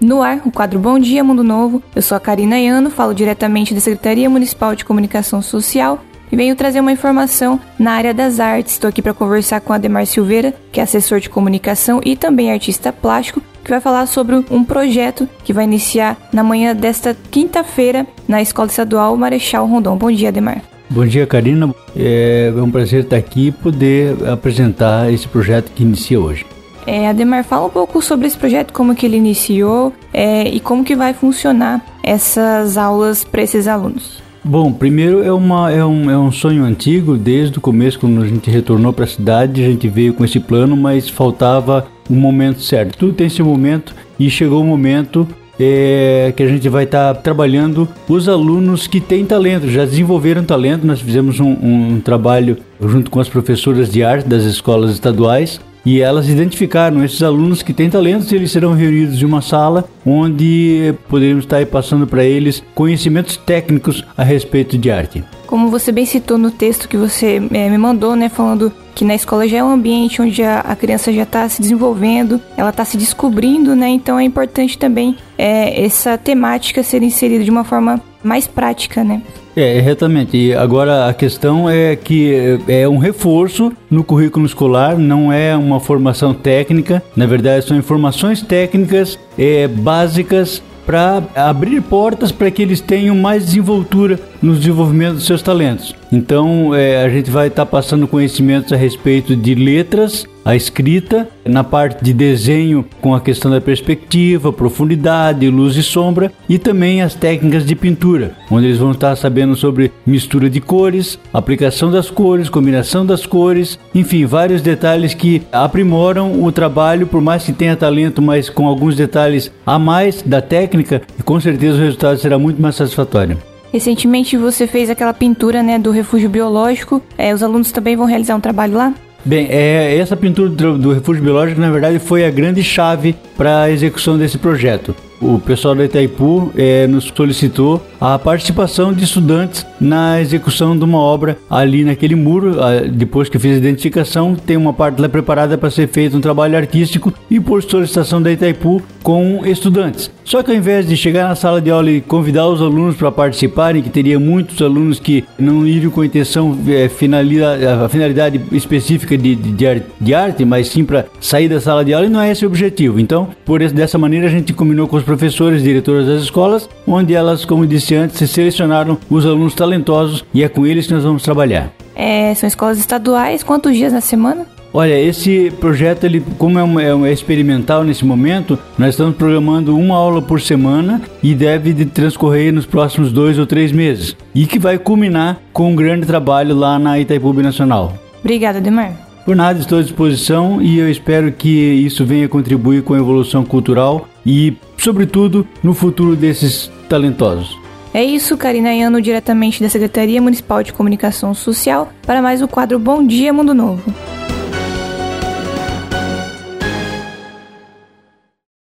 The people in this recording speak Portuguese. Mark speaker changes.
Speaker 1: No ar, o quadro Bom Dia Mundo Novo. Eu sou a Karina Iano, falo diretamente da Secretaria Municipal de Comunicação Social e venho trazer uma informação na área das artes. Estou aqui para conversar com Ademar Silveira, que é assessor de comunicação e também artista plástico, que vai falar sobre um projeto que vai iniciar na manhã desta quinta-feira na Escola Estadual Marechal Rondon. Bom dia, Ademar.
Speaker 2: Bom dia, Karina. É um prazer estar aqui e poder apresentar esse projeto que inicia hoje.
Speaker 1: É, Ademar, fala um pouco sobre esse projeto, como que ele iniciou é, e como que vai funcionar essas aulas para esses alunos.
Speaker 2: Bom, primeiro é, uma, é, um, é um sonho antigo, desde o começo, quando a gente retornou para a cidade, a gente veio com esse plano, mas faltava um momento certo. Tudo tem esse momento e chegou o momento é, que a gente vai estar tá trabalhando os alunos que têm talento, já desenvolveram talento. Nós fizemos um, um trabalho junto com as professoras de arte das escolas estaduais e elas identificaram esses alunos que têm talentos, eles serão reunidos em uma sala onde poderemos estar passando para eles conhecimentos técnicos a respeito de arte.
Speaker 1: Como você bem citou no texto que você é, me mandou, né, falando que na escola já é um ambiente onde a, a criança já está se desenvolvendo, ela está se descobrindo, né? Então é importante também é, essa temática ser inserida de uma forma mais prática, né?
Speaker 2: É, exatamente. E agora a questão é que é um reforço no currículo escolar, não é uma formação técnica. Na verdade, são informações técnicas é, básicas para abrir portas para que eles tenham mais desenvoltura no desenvolvimento dos seus talentos. Então, é, a gente vai estar tá passando conhecimentos a respeito de letras, a escrita, na parte de desenho com a questão da perspectiva, profundidade, luz e sombra e também as técnicas de pintura, onde eles vão estar sabendo sobre mistura de cores, aplicação das cores, combinação das cores, enfim, vários detalhes que aprimoram o trabalho, por mais que tenha talento, mas com alguns detalhes a mais da técnica, com certeza o resultado será muito mais satisfatório.
Speaker 1: Recentemente você fez aquela pintura né, do refúgio biológico. É, os alunos também vão realizar um trabalho lá?
Speaker 2: Bem, é, essa pintura do, do refúgio biológico, na verdade, foi a grande chave para a execução desse projeto o pessoal da Itaipu é, nos solicitou a participação de estudantes na execução de uma obra ali naquele muro. Depois que fiz a identificação, tem uma parte lá preparada para ser feito um trabalho artístico e por solicitação da Itaipu com estudantes. Só que ao invés de chegar na sala de aula e convidar os alunos para participarem, que teria muitos alunos que não iriam com a intenção, é, finalidade, a finalidade específica de, de, de arte, mas sim para sair da sala de aula, e não é esse o objetivo. Então, por esse, dessa maneira, a gente combinou com os professores diretoras das escolas, onde elas, como disse antes, selecionaram os alunos talentosos e é com eles que nós vamos trabalhar.
Speaker 1: É, são escolas estaduais, quantos dias na semana?
Speaker 2: Olha, esse projeto, ele, como é, é, um, é, experimental nesse momento, nós estamos programando uma aula por semana e deve de transcorrer nos próximos dois ou três meses. E que vai culminar com um grande trabalho lá na Itaipu Nacional.
Speaker 1: Obrigada, Demar.
Speaker 2: Por nada, estou à disposição e eu espero que isso venha contribuir com a evolução cultural e, sobretudo, no futuro desses talentosos.
Speaker 1: É isso, Karina Iano, diretamente da Secretaria Municipal de Comunicação Social, para mais o quadro Bom Dia Mundo Novo.